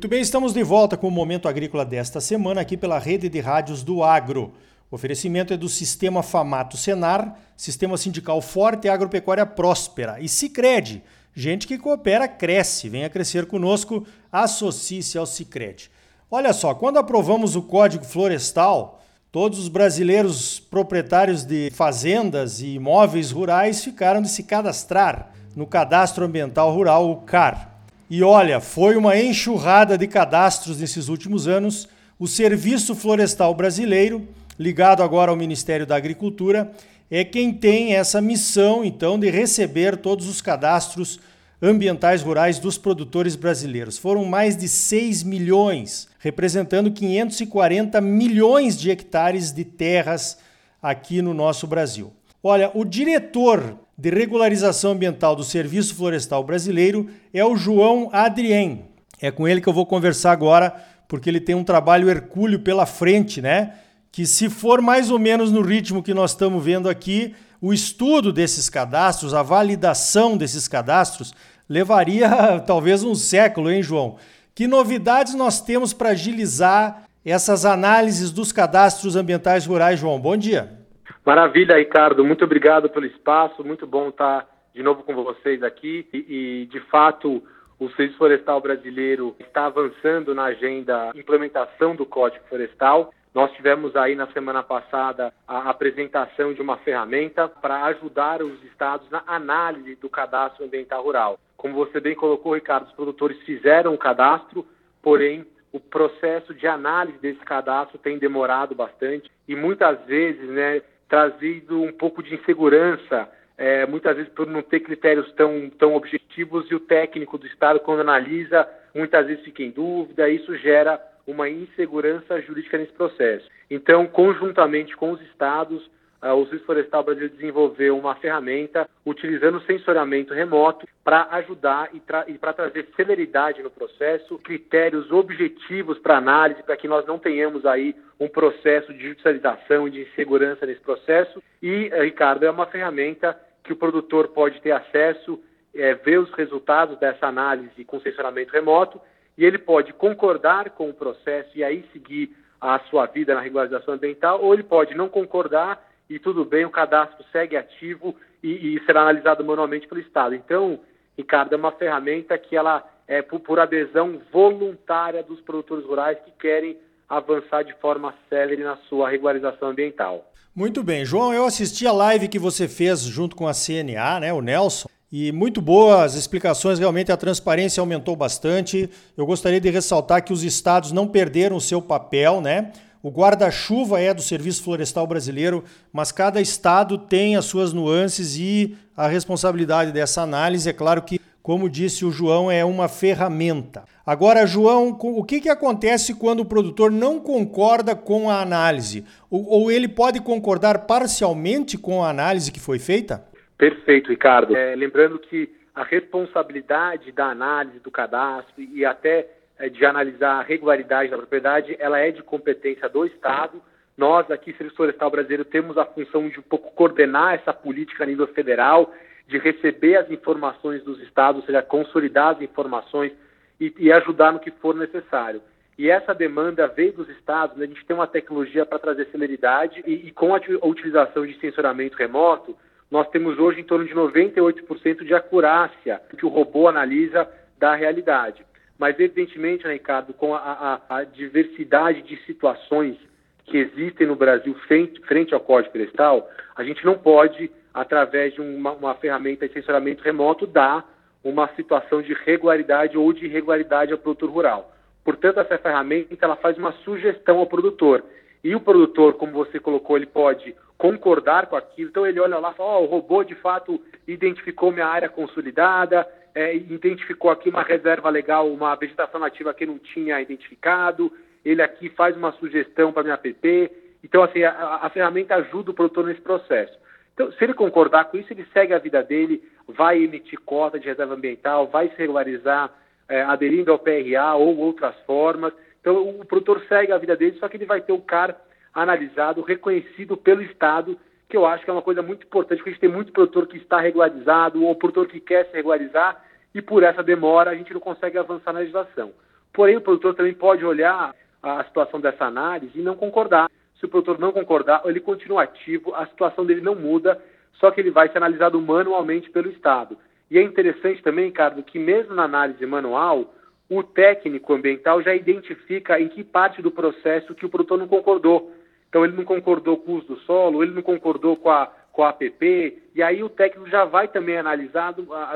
Muito bem, estamos de volta com o Momento Agrícola desta semana aqui pela rede de rádios do Agro. O oferecimento é do Sistema Famato Senar, Sistema Sindical Forte e Agropecuária Próspera. E Cicred, gente que coopera cresce. Venha crescer conosco, associe-se ao Cicred. Olha só, quando aprovamos o Código Florestal, todos os brasileiros proprietários de fazendas e imóveis rurais ficaram de se cadastrar no Cadastro Ambiental Rural, o CAR. E olha, foi uma enxurrada de cadastros nesses últimos anos. O Serviço Florestal Brasileiro, ligado agora ao Ministério da Agricultura, é quem tem essa missão, então, de receber todos os cadastros ambientais rurais dos produtores brasileiros. Foram mais de 6 milhões, representando 540 milhões de hectares de terras aqui no nosso Brasil. Olha, o diretor de regularização ambiental do Serviço Florestal Brasileiro é o João Adrien. É com ele que eu vou conversar agora, porque ele tem um trabalho hercúleo pela frente, né? Que se for mais ou menos no ritmo que nós estamos vendo aqui, o estudo desses cadastros, a validação desses cadastros, levaria talvez um século, hein, João? Que novidades nós temos para agilizar essas análises dos cadastros ambientais rurais, João? Bom dia. Maravilha, Ricardo. Muito obrigado pelo espaço. Muito bom estar de novo com vocês aqui. E, e de fato, o Serviço Florestal Brasileiro está avançando na agenda implementação do Código Florestal. Nós tivemos aí na semana passada a apresentação de uma ferramenta para ajudar os estados na análise do cadastro ambiental rural. Como você bem colocou, Ricardo, os produtores fizeram o cadastro, porém o processo de análise desse cadastro tem demorado bastante e muitas vezes, né, trazido um pouco de insegurança, é, muitas vezes por não ter critérios tão, tão objetivos e o técnico do Estado, quando analisa, muitas vezes fica em dúvida, isso gera uma insegurança jurídica nesse processo. Então, conjuntamente com os Estados, o Serviço Florestal Brasileiro desenvolveu uma ferramenta utilizando sensoriamento remoto para ajudar e, tra e para trazer celeridade no processo, critérios objetivos para análise, para que nós não tenhamos aí um processo de judicialização e de insegurança nesse processo. E, uh, Ricardo, é uma ferramenta que o produtor pode ter acesso, é, ver os resultados dessa análise com sensoramento remoto e ele pode concordar com o processo e aí seguir a sua vida na regularização ambiental, ou ele pode não concordar e tudo bem, o cadastro segue ativo e, e será analisado manualmente pelo Estado. Então, Ricardo, é uma ferramenta que ela é por, por adesão voluntária dos produtores rurais que querem avançar de forma célere na sua regularização ambiental. Muito bem, João, eu assisti a live que você fez junto com a CNA, né, o Nelson, e muito boas explicações, realmente a transparência aumentou bastante. Eu gostaria de ressaltar que os estados não perderam o seu papel, né? O guarda-chuva é do Serviço Florestal Brasileiro, mas cada estado tem as suas nuances e a responsabilidade dessa análise. É claro que, como disse o João, é uma ferramenta. Agora, João, o que, que acontece quando o produtor não concorda com a análise? Ou, ou ele pode concordar parcialmente com a análise que foi feita? Perfeito, Ricardo. É, lembrando que a responsabilidade da análise do cadastro e até de analisar a regularidade da propriedade, ela é de competência do Estado. Nós, aqui, Serviço Florestal Brasileiro, temos a função de um pouco coordenar essa política a nível federal, de receber as informações dos estados, ou seja, consolidar as informações e, e ajudar no que for necessário. E essa demanda veio dos estados, né? a gente tem uma tecnologia para trazer celeridade e, e com a utilização de sensoramento remoto, nós temos hoje em torno de 98% de acurácia que o robô analisa da realidade. Mas, evidentemente, Ricardo, com a, a, a, diversidade de situações que existem no Brasil frente, frente ao Código Florestal, a gente não pode, através de uma, uma ferramenta de sensoramento remoto, dar uma situação de regularidade ou de irregularidade ao produtor rural. Portanto, essa ferramenta ela faz uma sugestão ao produtor. E o produtor, como você colocou, ele pode concordar com aquilo. Então ele olha lá e fala, oh, o robô de fato identificou minha área consolidada, é, identificou aqui uma reserva legal, uma vegetação nativa que não tinha identificado, ele aqui faz uma sugestão para minha app. Então, assim, a, a, ferramenta ajuda o produtor nesse processo. Então, se ele concordar com isso, ele segue a vida dele, vai emitir cota de reserva ambiental, vai se regularizar é, aderindo ao PRA ou outras formas. Então, o produtor segue a vida dele, só que ele vai ter o CAR analisado, reconhecido pelo Estado que eu acho que é uma coisa muito importante, porque a gente tem muito produtor que está regularizado, ou produtor que quer se regularizar, e por essa demora a gente não consegue avançar na legislação. Porém, o produtor também pode olhar a situação dessa análise e não concordar. Se o produtor não concordar, ele continua ativo, a situação dele não muda, só que ele vai ser analisado manualmente pelo Estado. E é interessante também, Ricardo, que mesmo na análise manual, o técnico ambiental já identifica em que parte do processo que o produtor não concordou. Então, ele não concordou com o uso do solo, ele não concordou com a, com a APP, e aí o técnico já vai também analisar,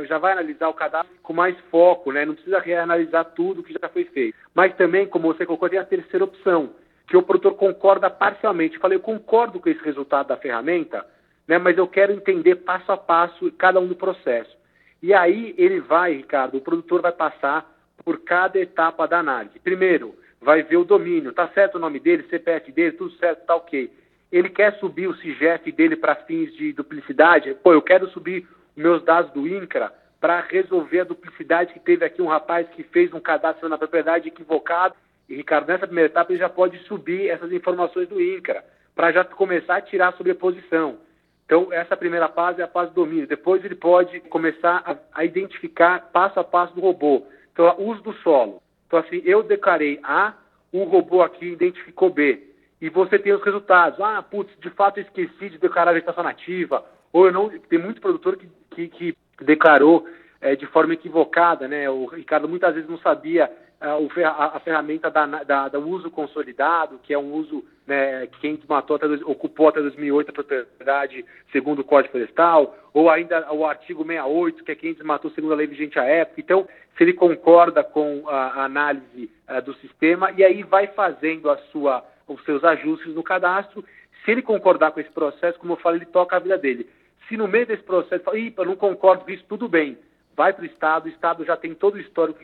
já vai analisar o cadastro com mais foco, né? não precisa reanalisar tudo que já foi feito. Mas também, como você colocou, tem a terceira opção, que o produtor concorda parcialmente. Falei, eu concordo com esse resultado da ferramenta, né? mas eu quero entender passo a passo cada um do processo. E aí ele vai, Ricardo, o produtor vai passar por cada etapa da análise. Primeiro, vai ver o domínio, tá certo o nome dele, CPF dele, tudo certo, tá ok. Ele quer subir o CIGEF dele para fins de duplicidade? Pô, eu quero subir meus dados do INCRA para resolver a duplicidade que teve aqui um rapaz que fez um cadastro na propriedade equivocado. E, Ricardo, nessa primeira etapa ele já pode subir essas informações do INCRA para já começar a tirar a sobreposição. Então, essa primeira fase é a fase do domínio. Depois ele pode começar a, a identificar passo a passo do robô. Então, uso do solo. Então, assim, eu declarei A, o robô aqui identificou B. E você tem os resultados. Ah, putz, de fato esqueci de declarar a vegetação nativa. Ou eu não. Tem muito produtor que, que, que declarou é, de forma equivocada, né? O Ricardo muitas vezes não sabia uh, a, a, ferramenta da, da, do uso consolidado, que é um uso né, que quem matou até, ocupou até 2008 a propriedade segundo o Código Florestal, ou ainda o artigo 68, que é quem desmatou segundo a lei vigente à época. Então, se ele concorda com a, a análise uh, do sistema, e aí vai fazendo a sua, os seus ajustes no cadastro. Se ele concordar com esse processo, como eu falei, ele toca a vida dele. Se no meio desse processo, fala, eu não concordo com isso, tudo bem. Vai para o Estado, o Estado já tem todo o histórico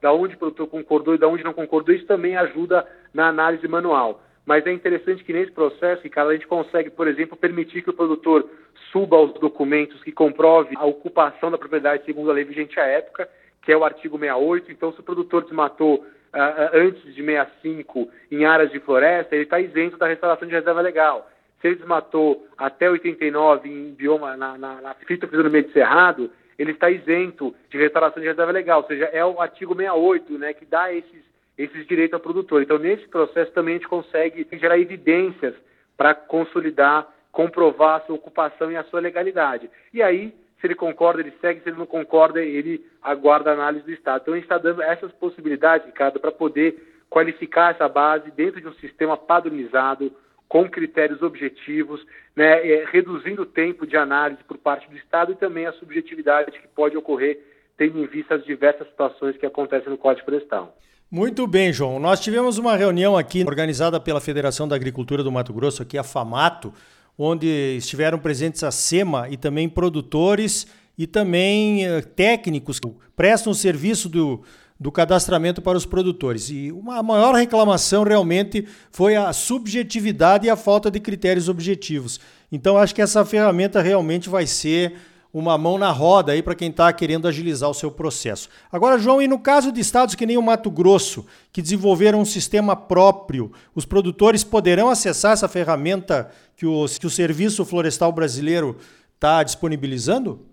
da onde o produtor concordou e da onde não concordou, isso também ajuda na análise manual. Mas é interessante que nesse processo, Ricardo, a gente consegue, por exemplo, permitir que o produtor suba os documentos que comprove a ocupação da propriedade segundo a lei vigente à época, que é o artigo 68. Então, se o produtor desmatou uh, antes de 65 em áreas de floresta, ele está isento da restauração de reserva legal. Se ele desmatou até 89 em bioma na, na, na no meio de cerrado, ele está isento de restauração de reserva legal, ou seja, é o artigo 68, né, que dá esses, esses direitos ao produtor. Então, nesse processo também a gente consegue gerar evidências para consolidar, comprovar a sua ocupação e a sua legalidade. E aí, se ele concorda, ele segue, se ele não concorda, ele aguarda a análise do Estado. Então, a gente está dando essas possibilidades, Ricardo, para poder qualificar essa base dentro de um sistema padronizado, com critérios objetivos, né, é, reduzindo o tempo de análise por parte do Estado e também a subjetividade que pode ocorrer, tendo em vista as diversas situações que acontecem no Código Florestal. Muito bem, João. Nós tivemos uma reunião aqui organizada pela Federação da Agricultura do Mato Grosso, aqui a FAMATO, onde estiveram presentes a SEMA e também produtores e também eh, técnicos que prestam serviço do, do cadastramento para os produtores. E uma maior reclamação realmente foi a subjetividade e a falta de critérios objetivos. Então acho que essa ferramenta realmente vai ser uma mão na roda aí para quem está querendo agilizar o seu processo. Agora, João, e no caso de estados que nem o Mato Grosso, que desenvolveram um sistema próprio, os produtores poderão acessar essa ferramenta que o, que o Serviço Florestal Brasileiro está disponibilizando?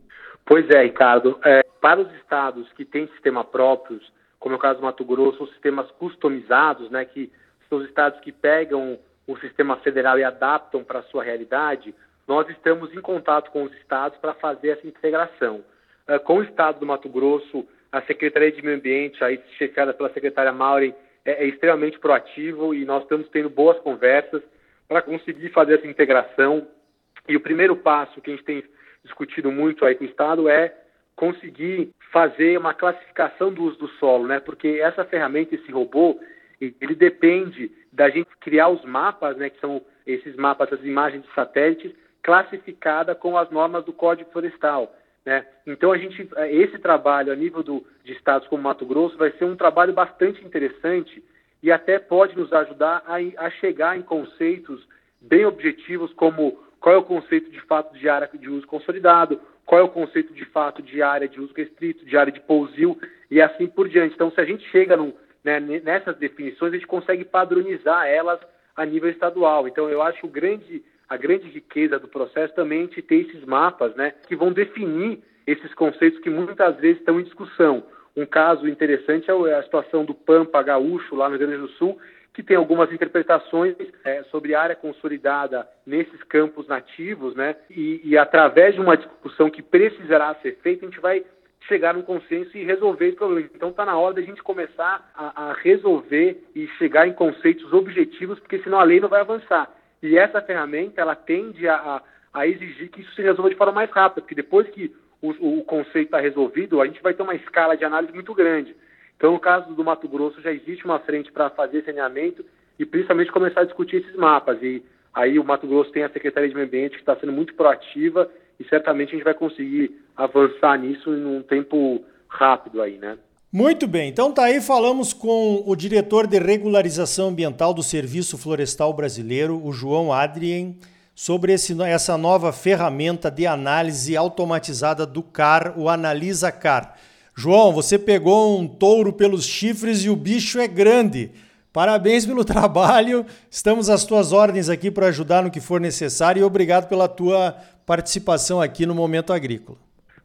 Pois é, Ricardo. É, para os estados que têm sistemas próprios, como é o caso do Mato Grosso, são sistemas customizados, né, que são os estados que pegam o sistema federal e adaptam para a sua realidade, nós estamos em contato com os estados para fazer essa integração. Uh, com o estado do Mato Grosso, a Secretaria de Meio Ambiente, aí chefiada pela secretária Maureen, é, é extremamente proativo e nós estamos tendo boas conversas para conseguir fazer essa integração. E o primeiro passo que a gente tem discutido muito aí com o Estado é conseguir fazer uma classificação do uso do solo, né? Porque essa ferramenta, esse robô, ele depende da gente criar os mapas, né? Que são esses mapas, as imagens de satélites, classificada com as normas do Código Florestal, né? Então a gente, esse trabalho a nível do, de estados como Mato Grosso vai ser um trabalho bastante interessante e até pode nos ajudar a, a chegar em conceitos bem objetivos como qual é o conceito de fato de área de uso consolidado, qual é o conceito de fato de área de uso restrito, de área de pousio e assim por diante. Então, se a gente chega num, né, nessas definições, a gente consegue padronizar elas a nível estadual. Então, eu acho grande, a grande riqueza do processo também é ter esses mapas né, que vão definir esses conceitos que muitas vezes estão em discussão. Um caso interessante é a situação do Pampa Gaúcho, lá no Rio Grande do Sul, que tem algumas interpretações é, sobre área consolidada nesses campos nativos, né? E, e, através de uma discussão que precisará ser feita, a gente vai chegar num consenso e resolver esse problema. Então está na hora da gente começar a, a, resolver e chegar em conceitos objetivos, porque senão a lei não vai avançar. E essa ferramenta ela tende a, a, a exigir que isso se resolva de forma mais rápida, porque depois que o, o conceito está resolvido, a gente vai ter uma escala de análise muito grande. Então, no caso do Mato Grosso, já existe uma frente para fazer saneamento e principalmente começar a discutir esses mapas. E aí o Mato Grosso tem a Secretaria de Meio Ambiente que está sendo muito proativa e certamente a gente vai conseguir avançar nisso em um tempo rápido aí, né? Muito bem, então tá aí, falamos com o diretor de regularização ambiental do Serviço Florestal Brasileiro, o João Adrien sobre esse, essa nova ferramenta de análise automatizada do CAR, o Analisa CAR. João, você pegou um touro pelos chifres e o bicho é grande. Parabéns pelo trabalho. Estamos às tuas ordens aqui para ajudar no que for necessário e obrigado pela tua participação aqui no Momento Agrícola.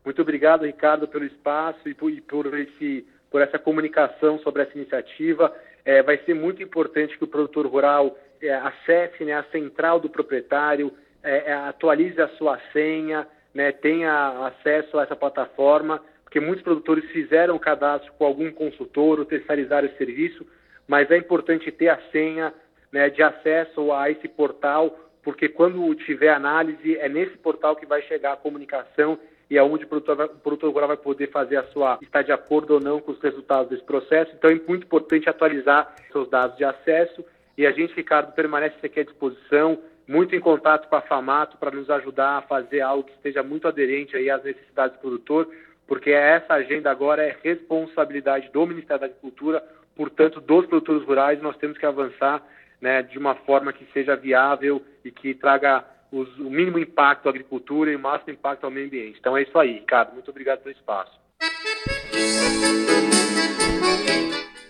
Muito obrigado, Ricardo, pelo espaço e por, por, esse, por essa comunicação sobre essa iniciativa. É, vai ser muito importante que o produtor rural é, acesse né, a central do proprietário, é, é, atualize a sua senha, né, tenha acesso a essa plataforma, porque muitos produtores fizeram cadastro com algum consultor ou terceirizaram esse serviço, mas é importante ter a senha né, de acesso a esse portal, porque quando tiver análise, é nesse portal que vai chegar a comunicação e é onde o produtor, vai, o produtor rural vai poder fazer a sua, estar de acordo ou não com os resultados desse processo. Então é muito importante atualizar seus dados de acesso e a gente, Ricardo, permanece aqui à disposição, muito em contato com a FAMATO para nos ajudar a fazer algo que esteja muito aderente aí às necessidades do produtor, porque essa agenda agora é responsabilidade do Ministério da Agricultura, portanto, dos produtores rurais, nós temos que avançar né, de uma forma que seja viável e que traga os, o mínimo impacto à agricultura e o máximo impacto ao meio ambiente. Então é isso aí, Ricardo. Muito obrigado pelo espaço.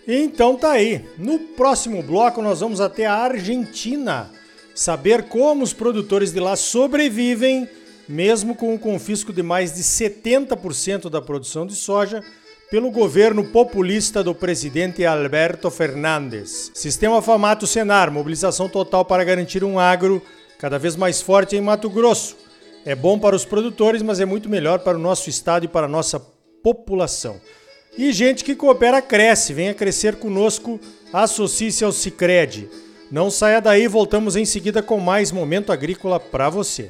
Então tá aí. No próximo bloco nós vamos até a Argentina saber como os produtores de lá sobrevivem mesmo com o confisco de mais de 70% da produção de soja pelo governo populista do presidente Alberto Fernandes. Sistema Famato Senar, mobilização total para garantir um agro cada vez mais forte em Mato Grosso. É bom para os produtores, mas é muito melhor para o nosso estado e para a nossa população. E gente que coopera cresce, venha crescer conosco, associe-se ao Cicred. Não saia daí, voltamos em seguida com mais momento agrícola para você.